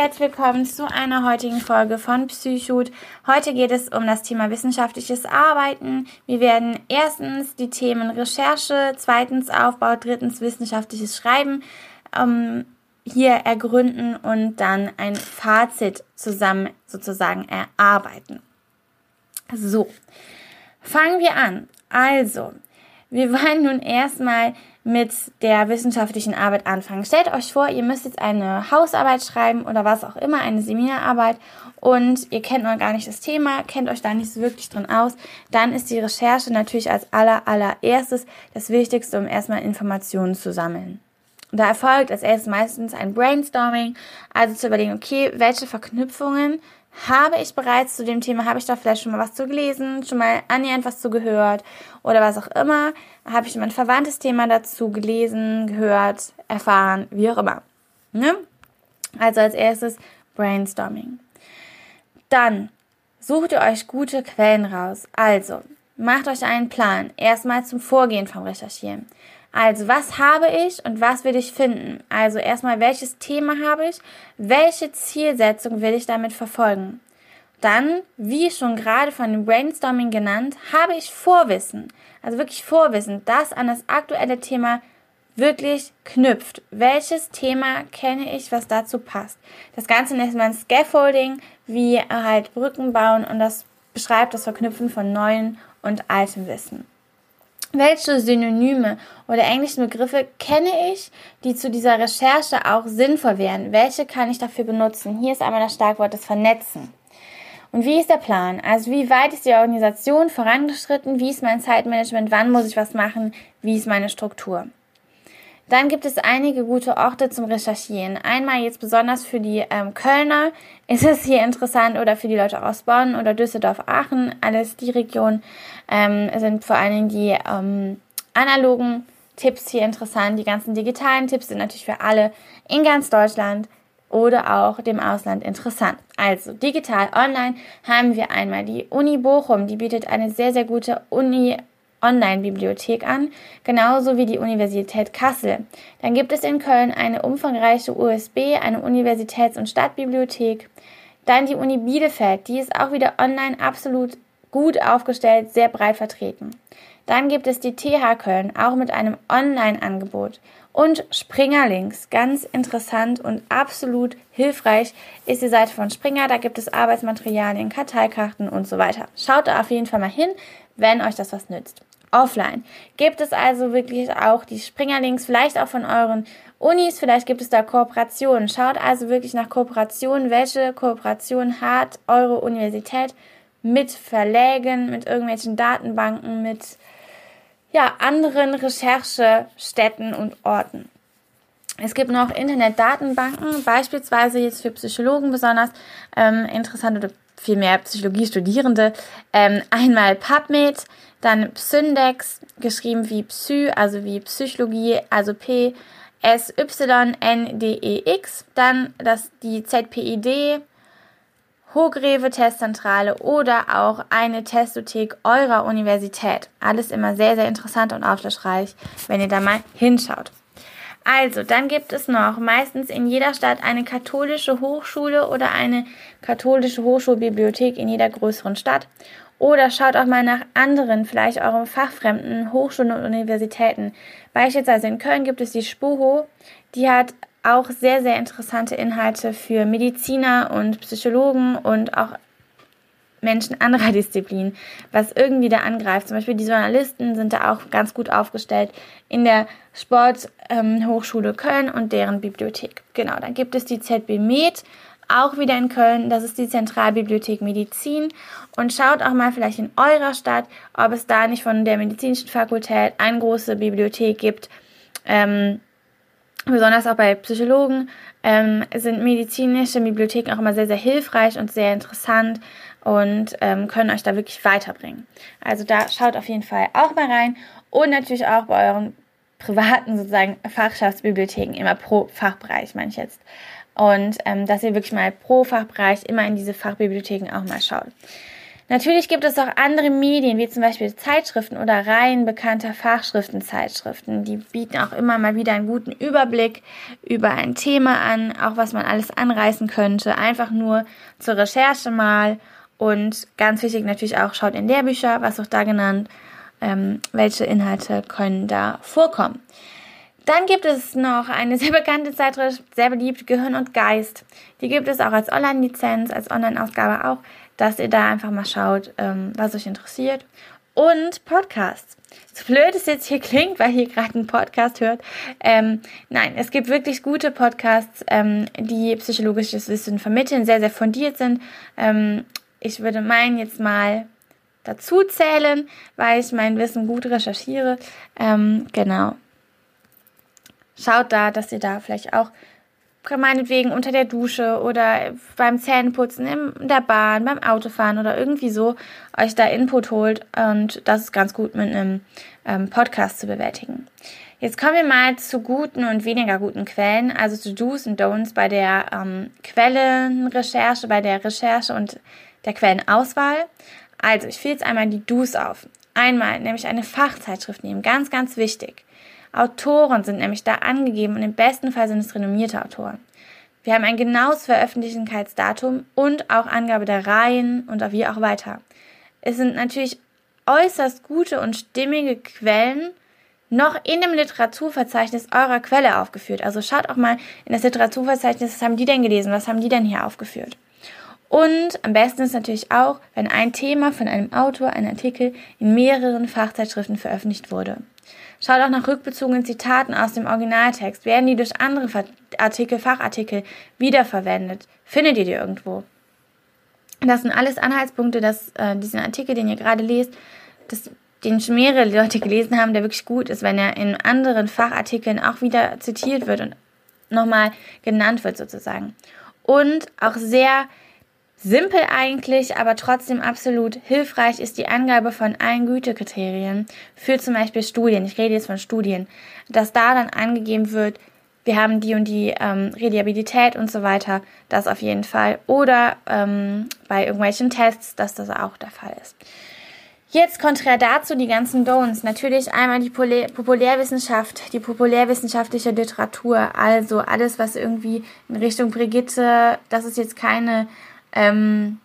Herzlich willkommen zu einer heutigen Folge von Psychut. Heute geht es um das Thema wissenschaftliches Arbeiten. Wir werden erstens die Themen Recherche, zweitens Aufbau, drittens wissenschaftliches Schreiben ähm, hier ergründen und dann ein Fazit zusammen sozusagen erarbeiten. So, fangen wir an. Also, wir wollen nun erstmal mit der wissenschaftlichen Arbeit anfangen. Stellt euch vor, ihr müsst jetzt eine Hausarbeit schreiben oder was auch immer, eine Seminararbeit und ihr kennt noch gar nicht das Thema, kennt euch da nicht so wirklich drin aus, dann ist die Recherche natürlich als aller, allererstes das Wichtigste, um erstmal Informationen zu sammeln. Da erfolgt als erstes meistens ein Brainstorming, also zu überlegen, okay, welche Verknüpfungen habe ich bereits zu dem Thema, habe ich da vielleicht schon mal was zu gelesen, schon mal annähernd was zu gehört oder was auch immer, habe ich mal ein verwandtes Thema dazu gelesen, gehört, erfahren, wie auch immer. Ne? Also als erstes Brainstorming. Dann sucht ihr euch gute Quellen raus. Also macht euch einen Plan. Erstmal zum Vorgehen vom Recherchieren. Also, was habe ich und was will ich finden? Also erstmal, welches Thema habe ich? Welche Zielsetzung will ich damit verfolgen? Dann, wie schon gerade von dem Brainstorming genannt, habe ich Vorwissen. Also wirklich Vorwissen, das an das aktuelle Thema wirklich knüpft. Welches Thema kenne ich, was dazu passt? Das Ganze nennt man Scaffolding, wie halt Brücken bauen und das beschreibt das Verknüpfen von neuen und altem Wissen. Welche Synonyme oder englischen Begriffe kenne ich, die zu dieser Recherche auch sinnvoll wären? Welche kann ich dafür benutzen? Hier ist einmal das Starkwort des Vernetzen. Und wie ist der Plan? Also wie weit ist die Organisation vorangeschritten? Wie ist mein Zeitmanagement? Wann muss ich was machen? Wie ist meine Struktur? Dann gibt es einige gute Orte zum Recherchieren. Einmal jetzt besonders für die ähm, Kölner ist es hier interessant oder für die Leute aus Bonn oder Düsseldorf, Aachen. Alles die Region ähm, sind vor allen Dingen die ähm, analogen Tipps hier interessant. Die ganzen digitalen Tipps sind natürlich für alle in ganz Deutschland oder auch dem Ausland interessant. Also digital online haben wir einmal die Uni Bochum, die bietet eine sehr, sehr gute Uni Online-Bibliothek an, genauso wie die Universität Kassel. Dann gibt es in Köln eine umfangreiche USB, eine Universitäts- und Stadtbibliothek. Dann die Uni Bielefeld, die ist auch wieder online absolut gut aufgestellt, sehr breit vertreten. Dann gibt es die TH Köln, auch mit einem Online-Angebot. Und Springerlinks, ganz interessant und absolut hilfreich ist die Seite von Springer. Da gibt es Arbeitsmaterialien, Karteikarten und so weiter. Schaut da auf jeden Fall mal hin, wenn euch das was nützt offline. Gibt es also wirklich auch die Springerlinks, vielleicht auch von euren Unis, vielleicht gibt es da Kooperationen. Schaut also wirklich nach Kooperationen. Welche Kooperation hat eure Universität mit Verlägen, mit irgendwelchen Datenbanken, mit ja, anderen Recherchestätten und Orten. Es gibt noch Internetdatenbanken, beispielsweise jetzt für Psychologen besonders ähm, interessant oder vielmehr Psychologiestudierende. Ähm, einmal PubMed, dann Psyndex, geschrieben wie Psy, also wie Psychologie, also P, S, Y, N, D, E, X. Dann das, die ZPID, Hochgreve Testzentrale oder auch eine Testothek eurer Universität. Alles immer sehr, sehr interessant und aufschlussreich, wenn ihr da mal hinschaut. Also, dann gibt es noch meistens in jeder Stadt eine katholische Hochschule oder eine katholische Hochschulbibliothek in jeder größeren Stadt. Oder schaut auch mal nach anderen, vielleicht euren fachfremden Hochschulen und Universitäten. Beispielsweise in Köln gibt es die SPUHO, die hat auch sehr, sehr interessante Inhalte für Mediziner und Psychologen und auch Menschen anderer Disziplinen, was irgendwie da angreift. Zum Beispiel die Journalisten sind da auch ganz gut aufgestellt in der Sporthochschule ähm, Köln und deren Bibliothek. Genau, dann gibt es die ZB Med, auch wieder in Köln. Das ist die Zentralbibliothek Medizin. Und schaut auch mal vielleicht in eurer Stadt, ob es da nicht von der medizinischen Fakultät eine große Bibliothek gibt. Ähm, besonders auch bei Psychologen ähm, sind medizinische Bibliotheken auch immer sehr, sehr hilfreich und sehr interessant und ähm, können euch da wirklich weiterbringen. Also da schaut auf jeden Fall auch mal rein und natürlich auch bei euren privaten sozusagen Fachschaftsbibliotheken immer pro Fachbereich, meine ich jetzt. Und ähm, dass ihr wirklich mal pro Fachbereich immer in diese Fachbibliotheken auch mal schaut. Natürlich gibt es auch andere Medien, wie zum Beispiel Zeitschriften oder Reihen bekannter Fachschriftenzeitschriften. Die bieten auch immer mal wieder einen guten Überblick über ein Thema an, auch was man alles anreißen könnte. Einfach nur zur Recherche mal. Und ganz wichtig natürlich auch, schaut in Lehrbücher, was auch da genannt, ähm, welche Inhalte können da vorkommen. Dann gibt es noch eine sehr bekannte Zeitschrift, sehr beliebt, Gehirn und Geist. Die gibt es auch als Online-Lizenz, als Online-Ausgabe auch, dass ihr da einfach mal schaut, ähm, was euch interessiert. Und Podcasts. So blöd es jetzt hier klingt, weil ihr gerade einen Podcast hört. Ähm, nein, es gibt wirklich gute Podcasts, ähm, die psychologisches Wissen vermitteln, sehr, sehr fundiert sind. Ähm, ich würde meinen jetzt mal dazu zählen, weil ich mein Wissen gut recherchiere. Ähm, genau. Schaut da, dass ihr da vielleicht auch meinetwegen unter der Dusche oder beim Zähneputzen, in der Bahn, beim Autofahren oder irgendwie so euch da Input holt und das ist ganz gut mit einem ähm, Podcast zu bewältigen. Jetzt kommen wir mal zu guten und weniger guten Quellen, also zu Do's und Don'ts bei der ähm, Quellenrecherche, bei der Recherche und der Quellenauswahl. Also, ich fühle jetzt einmal die Do's auf. Einmal nämlich eine Fachzeitschrift nehmen, ganz, ganz wichtig. Autoren sind nämlich da angegeben und im besten Fall sind es renommierte Autoren. Wir haben ein genaues Veröffentlichungsdatum und auch Angabe der Reihen und wie auch weiter. Es sind natürlich äußerst gute und stimmige Quellen noch in dem Literaturverzeichnis eurer Quelle aufgeführt. Also schaut auch mal in das Literaturverzeichnis, was haben die denn gelesen, was haben die denn hier aufgeführt. Und am besten ist natürlich auch, wenn ein Thema von einem Autor, ein Artikel in mehreren Fachzeitschriften veröffentlicht wurde. Schaut auch nach rückbezogenen Zitaten aus dem Originaltext. Werden die durch andere Artikel, Fachartikel wiederverwendet? Findet ihr die irgendwo? Das sind alles Anhaltspunkte, dass äh, diesen Artikel, den ihr gerade lest, dass, den schon mehrere Leute gelesen haben, der wirklich gut ist, wenn er in anderen Fachartikeln auch wieder zitiert wird und nochmal genannt wird sozusagen. Und auch sehr Simpel eigentlich, aber trotzdem absolut hilfreich ist die Angabe von allen Gütekriterien für zum Beispiel Studien. Ich rede jetzt von Studien, dass da dann angegeben wird, wir haben die und die ähm, Reliabilität und so weiter, das auf jeden Fall. Oder ähm, bei irgendwelchen Tests, dass das auch der Fall ist. Jetzt konträr dazu die ganzen Don'ts. Natürlich einmal die Populärwissenschaft, die populärwissenschaftliche Literatur, also alles, was irgendwie in Richtung Brigitte, das ist jetzt keine ähm,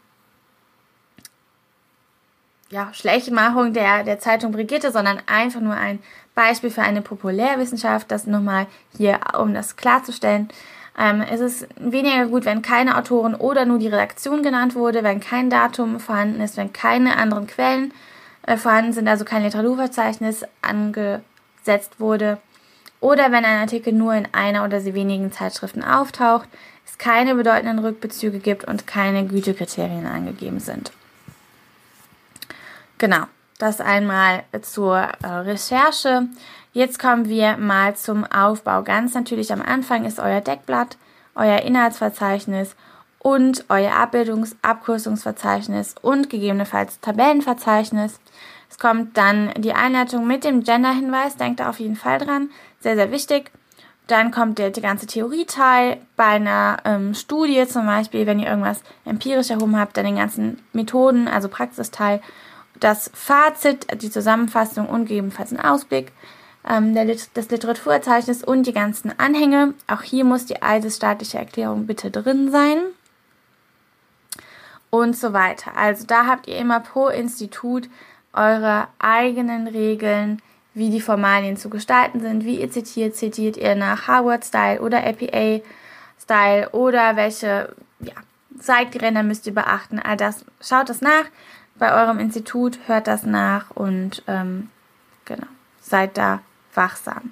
ja, Schlechtmachung der, der Zeitung Brigitte, sondern einfach nur ein Beispiel für eine Populärwissenschaft, das nochmal hier, um das klarzustellen. Ähm, es ist weniger gut, wenn keine Autoren oder nur die Redaktion genannt wurde, wenn kein Datum vorhanden ist, wenn keine anderen Quellen äh, vorhanden sind, also kein Literaturverzeichnis angesetzt wurde, oder wenn ein Artikel nur in einer oder sehr wenigen Zeitschriften auftaucht es keine bedeutenden Rückbezüge gibt und keine Gütekriterien angegeben sind. Genau, das einmal zur äh, Recherche. Jetzt kommen wir mal zum Aufbau. Ganz natürlich am Anfang ist euer Deckblatt, euer Inhaltsverzeichnis und euer Abbildungs-, Abkürzungsverzeichnis und gegebenenfalls Tabellenverzeichnis. Es kommt dann die Einleitung mit dem Gender-Hinweis, denkt da auf jeden Fall dran, sehr, sehr wichtig. Dann kommt der, ganze Theorieteil. Bei einer ähm, Studie zum Beispiel, wenn ihr irgendwas empirisch erhoben habt, dann den ganzen Methoden, also Praxisteil. Das Fazit, die Zusammenfassung und gegebenenfalls ein Ausblick ähm, der, des Literaturverzeichnisses und die ganzen Anhänge. Auch hier muss die eidesstaatliche Erklärung bitte drin sein. Und so weiter. Also da habt ihr immer pro Institut eure eigenen Regeln, wie die Formalien zu gestalten sind, wie ihr zitiert, zitiert ihr nach Harvard-Style oder APA-Style oder welche ja, Zeitränder müsst ihr beachten. All das, schaut das nach bei eurem Institut, hört das nach und ähm, genau, seid da wachsam.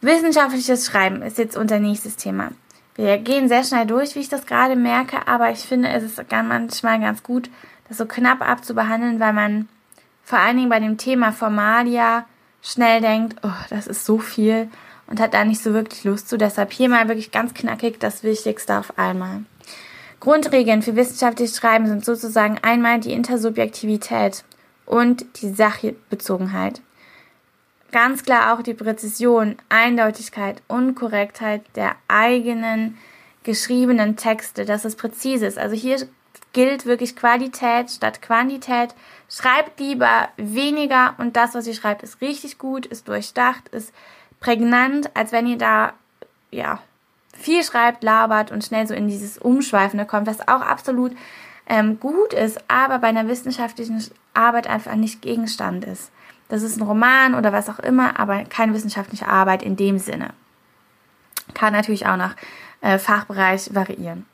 Wissenschaftliches Schreiben ist jetzt unser nächstes Thema. Wir gehen sehr schnell durch, wie ich das gerade merke, aber ich finde, es ist manchmal ganz gut, das so knapp abzubehandeln, weil man vor allen Dingen bei dem Thema Formalia schnell denkt, oh, das ist so viel und hat da nicht so wirklich Lust zu. Deshalb hier mal wirklich ganz knackig das Wichtigste auf einmal. Grundregeln für wissenschaftliches Schreiben sind sozusagen einmal die Intersubjektivität und die Sachbezogenheit. Ganz klar auch die Präzision, Eindeutigkeit und Korrektheit der eigenen geschriebenen Texte, dass es präzise ist. Also hier gilt wirklich Qualität statt Quantität. Schreibt lieber weniger und das, was ihr schreibt, ist richtig gut, ist durchdacht, ist prägnant, als wenn ihr da, ja, viel schreibt, labert und schnell so in dieses Umschweifende kommt, was auch absolut ähm, gut ist, aber bei einer wissenschaftlichen Arbeit einfach nicht Gegenstand ist. Das ist ein Roman oder was auch immer, aber keine wissenschaftliche Arbeit in dem Sinne. Kann natürlich auch nach äh, Fachbereich variieren.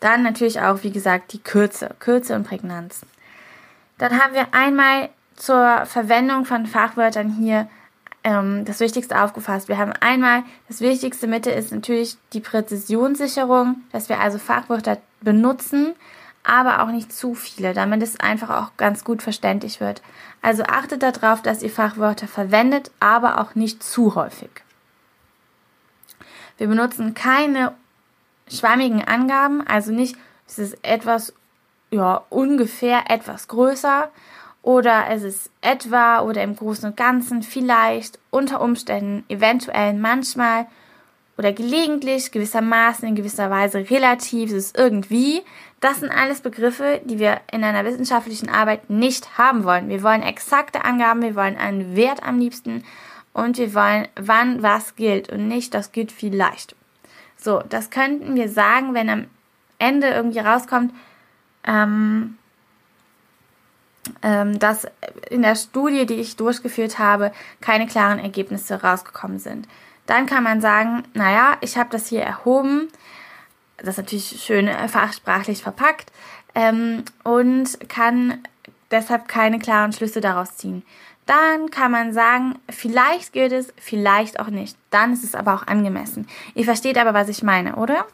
Dann natürlich auch, wie gesagt, die Kürze, Kürze und Prägnanz. Dann haben wir einmal zur Verwendung von Fachwörtern hier ähm, das Wichtigste aufgefasst. Wir haben einmal, das wichtigste Mitte ist natürlich die Präzisionssicherung, dass wir also Fachwörter benutzen, aber auch nicht zu viele, damit es einfach auch ganz gut verständlich wird. Also achtet darauf, dass ihr Fachwörter verwendet, aber auch nicht zu häufig. Wir benutzen keine schwammigen Angaben, also nicht, es ist etwas, ja, ungefähr etwas größer oder es ist etwa oder im Großen und Ganzen vielleicht, unter Umständen, eventuell, manchmal oder gelegentlich, gewissermaßen, in gewisser Weise, relativ, es ist irgendwie. Das sind alles Begriffe, die wir in einer wissenschaftlichen Arbeit nicht haben wollen. Wir wollen exakte Angaben, wir wollen einen Wert am liebsten und wir wollen, wann was gilt und nicht, das gilt vielleicht. So, das könnten wir sagen, wenn am Ende irgendwie rauskommt, ähm, ähm, dass in der Studie, die ich durchgeführt habe, keine klaren Ergebnisse rausgekommen sind. Dann kann man sagen, naja, ich habe das hier erhoben, das ist natürlich schön fachsprachlich verpackt ähm, und kann deshalb keine klaren Schlüsse daraus ziehen. Dann kann man sagen, vielleicht gilt es, vielleicht auch nicht. Dann ist es aber auch angemessen. Ihr versteht aber, was ich meine, oder?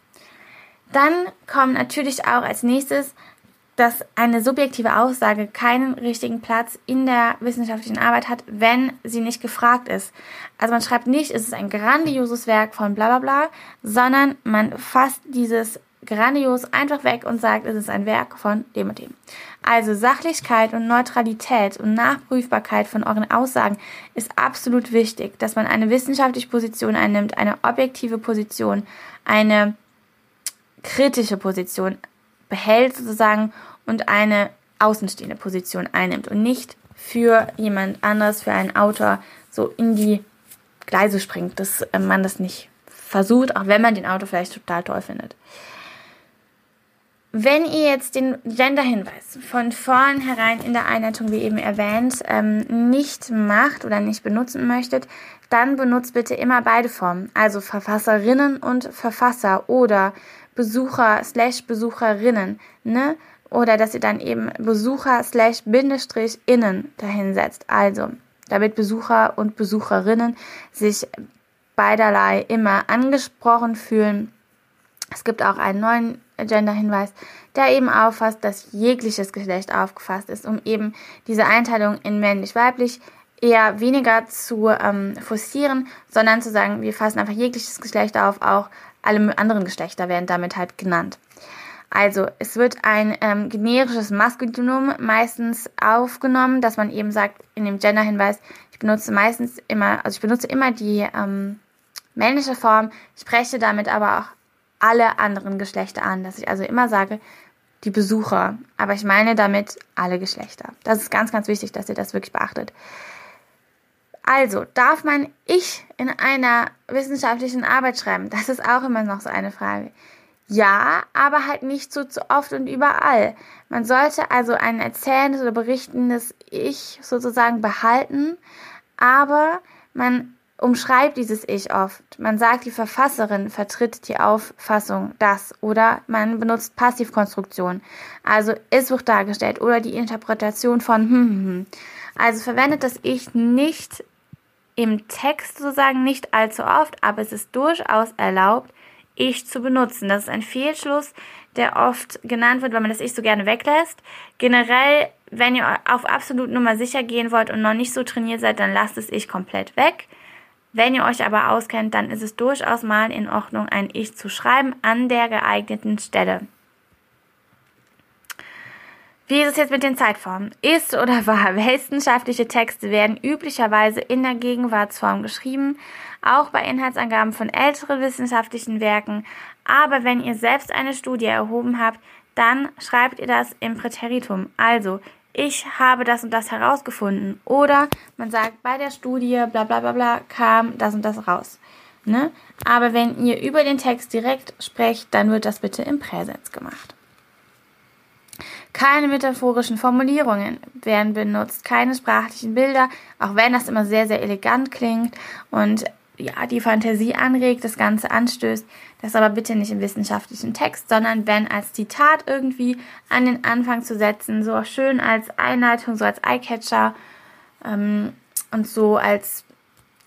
Dann kommt natürlich auch als nächstes dass eine subjektive Aussage keinen richtigen Platz in der wissenschaftlichen Arbeit hat, wenn sie nicht gefragt ist. Also man schreibt nicht, es ist ein grandioses Werk von bla bla bla, sondern man fasst dieses grandios einfach weg und sagt, es ist ein Werk von dem und dem. Also Sachlichkeit und Neutralität und Nachprüfbarkeit von euren Aussagen ist absolut wichtig, dass man eine wissenschaftliche Position einnimmt, eine objektive Position, eine kritische Position behält sozusagen und eine außenstehende Position einnimmt und nicht für jemand anders, für einen Autor so in die Gleise springt, dass man das nicht versucht, auch wenn man den Autor vielleicht total toll findet. Wenn ihr jetzt den Gender-Hinweis von vornherein in der Einleitung, wie eben erwähnt, ähm, nicht macht oder nicht benutzen möchtet, dann benutzt bitte immer beide Formen, also Verfasserinnen und Verfasser oder Besucher slash Besucherinnen, ne? Oder dass ihr dann eben Besucher slash Bindestrich innen dahinsetzt. Also, damit Besucher und Besucherinnen sich beiderlei immer angesprochen fühlen. Es gibt auch einen neuen Gender-Hinweis, der eben auffasst, dass jegliches Geschlecht aufgefasst ist, um eben diese Einteilung in männlich-weiblich eher weniger zu ähm, forcieren, sondern zu sagen, wir fassen einfach jegliches Geschlecht auf, auch alle anderen Geschlechter werden damit halt genannt. Also es wird ein ähm, generisches Maskulinum meistens aufgenommen, dass man eben sagt in dem Gender-Hinweis, ich benutze meistens immer, also ich benutze immer die ähm, männliche Form, spreche damit aber auch alle anderen Geschlechter an, dass ich also immer sage, die Besucher, aber ich meine damit alle Geschlechter. Das ist ganz, ganz wichtig, dass ihr das wirklich beachtet. Also, darf man ich in einer wissenschaftlichen Arbeit schreiben? Das ist auch immer noch so eine Frage. Ja, aber halt nicht so zu oft und überall. Man sollte also ein erzählendes oder berichtendes Ich sozusagen behalten, aber man umschreibt dieses Ich oft. Man sagt, die Verfasserin vertritt die Auffassung, das oder man benutzt Passivkonstruktion. Also es wird dargestellt oder die Interpretation von hm, hm, hm. Also verwendet das Ich nicht im Text sozusagen nicht allzu oft, aber es ist durchaus erlaubt, ich zu benutzen. Das ist ein Fehlschluss, der oft genannt wird, weil man das Ich so gerne weglässt. Generell, wenn ihr auf absolut Nummer sicher gehen wollt und noch nicht so trainiert seid, dann lasst es Ich komplett weg. Wenn ihr euch aber auskennt, dann ist es durchaus mal in Ordnung, ein Ich zu schreiben an der geeigneten Stelle. Wie ist es jetzt mit den Zeitformen? Ist oder war? Wissenschaftliche Texte werden üblicherweise in der Gegenwartsform geschrieben, auch bei Inhaltsangaben von älteren wissenschaftlichen Werken. Aber wenn ihr selbst eine Studie erhoben habt, dann schreibt ihr das im Präteritum. Also, ich habe das und das herausgefunden. Oder man sagt, bei der Studie, bla bla bla bla, kam das und das raus. Ne? Aber wenn ihr über den Text direkt sprecht, dann wird das bitte im Präsens gemacht. Keine metaphorischen Formulierungen werden benutzt, keine sprachlichen Bilder, auch wenn das immer sehr, sehr elegant klingt und ja, die Fantasie anregt, das Ganze anstößt. Das aber bitte nicht im wissenschaftlichen Text, sondern wenn als Zitat irgendwie an den Anfang zu setzen, so schön als Einleitung, so als Eyecatcher ähm, und so als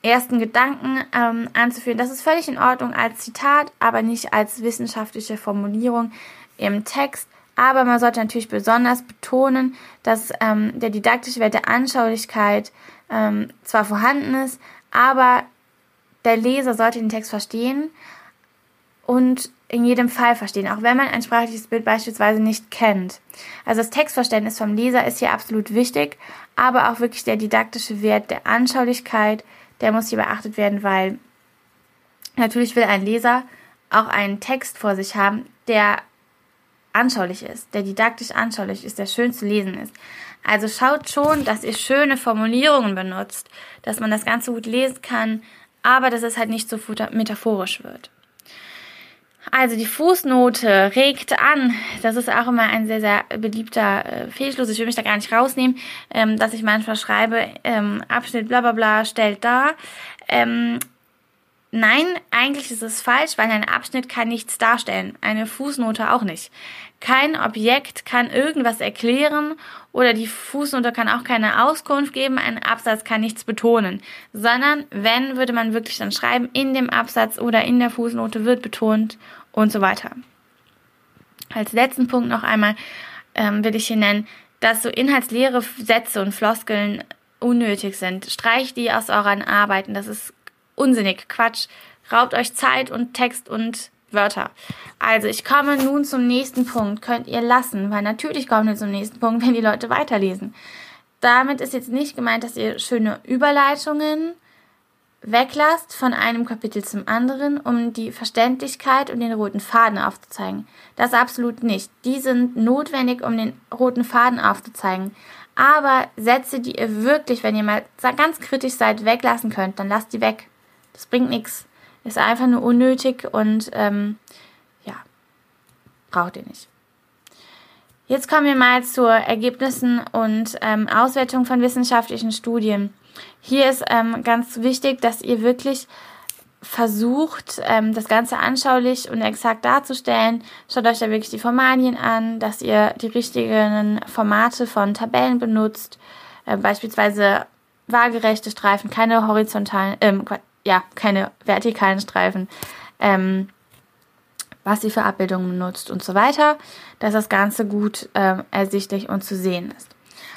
ersten Gedanken ähm, anzuführen. Das ist völlig in Ordnung als Zitat, aber nicht als wissenschaftliche Formulierung im Text. Aber man sollte natürlich besonders betonen, dass ähm, der didaktische Wert der Anschaulichkeit ähm, zwar vorhanden ist, aber der Leser sollte den Text verstehen und in jedem Fall verstehen, auch wenn man ein sprachliches Bild beispielsweise nicht kennt. Also das Textverständnis vom Leser ist hier absolut wichtig, aber auch wirklich der didaktische Wert der Anschaulichkeit, der muss hier beachtet werden, weil natürlich will ein Leser auch einen Text vor sich haben, der anschaulich ist, der didaktisch anschaulich ist, der schön zu lesen ist. Also schaut schon, dass ihr schöne Formulierungen benutzt, dass man das Ganze gut lesen kann, aber dass es halt nicht so metaphorisch wird. Also die Fußnote regt an. Das ist auch immer ein sehr, sehr beliebter äh, Fehlschluss. Ich will mich da gar nicht rausnehmen, ähm, dass ich manchmal schreibe, ähm, Abschnitt bla bla bla stellt da. Ähm, nein, eigentlich ist es falsch, weil ein Abschnitt kann nichts darstellen. Eine Fußnote auch nicht. Kein Objekt kann irgendwas erklären oder die Fußnote kann auch keine Auskunft geben, ein Absatz kann nichts betonen, sondern wenn, würde man wirklich dann schreiben, in dem Absatz oder in der Fußnote wird betont und so weiter. Als letzten Punkt noch einmal ähm, will ich hier nennen, dass so inhaltsleere Sätze und Floskeln unnötig sind. Streicht die aus euren Arbeiten, das ist unsinnig, Quatsch. Raubt euch Zeit und Text und Wörter. Also ich komme nun zum nächsten Punkt. Könnt ihr lassen, weil natürlich kommen wir zum nächsten Punkt, wenn die Leute weiterlesen. Damit ist jetzt nicht gemeint, dass ihr schöne Überleitungen weglasst von einem Kapitel zum anderen, um die Verständlichkeit und den roten Faden aufzuzeigen. Das absolut nicht. Die sind notwendig, um den roten Faden aufzuzeigen. Aber Sätze, die ihr wirklich, wenn ihr mal ganz kritisch seid, weglassen könnt, dann lasst die weg. Das bringt nichts. Ist einfach nur unnötig und ähm, ja, braucht ihr nicht. Jetzt kommen wir mal zu Ergebnissen und ähm, Auswertung von wissenschaftlichen Studien. Hier ist ähm, ganz wichtig, dass ihr wirklich versucht, ähm, das Ganze anschaulich und exakt darzustellen. Schaut euch da wirklich die Formalien an, dass ihr die richtigen Formate von Tabellen benutzt, äh, beispielsweise waagerechte Streifen, keine horizontalen, ähm, ja, keine vertikalen Streifen, ähm, was sie für Abbildungen benutzt und so weiter, dass das Ganze gut ähm, ersichtlich und zu sehen ist.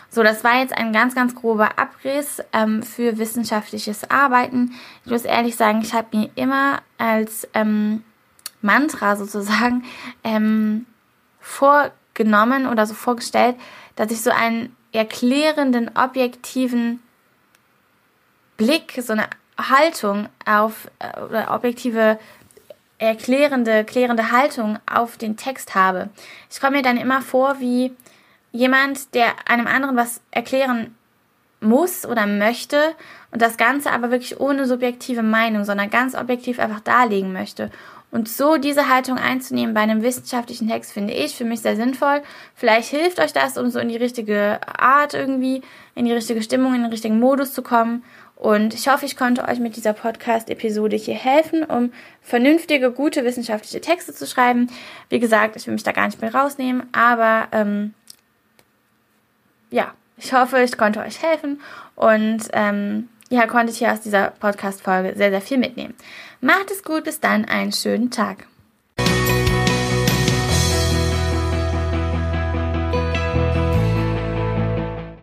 So, das war jetzt ein ganz, ganz grober Abriss ähm, für wissenschaftliches Arbeiten. Ich muss ehrlich sagen, ich habe mir immer als ähm, Mantra sozusagen ähm, vorgenommen oder so vorgestellt, dass ich so einen erklärenden, objektiven Blick, so eine Haltung auf äh, oder objektive erklärende, klärende Haltung auf den Text habe. Ich komme mir dann immer vor wie jemand, der einem anderen was erklären muss oder möchte und das Ganze aber wirklich ohne subjektive Meinung, sondern ganz objektiv einfach darlegen möchte. Und so diese Haltung einzunehmen bei einem wissenschaftlichen Text finde ich für mich sehr sinnvoll. Vielleicht hilft euch das, um so in die richtige Art irgendwie, in die richtige Stimmung, in den richtigen Modus zu kommen. Und ich hoffe, ich konnte euch mit dieser Podcast-Episode hier helfen, um vernünftige, gute wissenschaftliche Texte zu schreiben. Wie gesagt, ich will mich da gar nicht mehr rausnehmen, aber ähm, ja, ich hoffe, ich konnte euch helfen und ähm, ja, konntet hier aus dieser Podcast-Folge sehr, sehr viel mitnehmen. Macht es gut, bis dann, einen schönen Tag.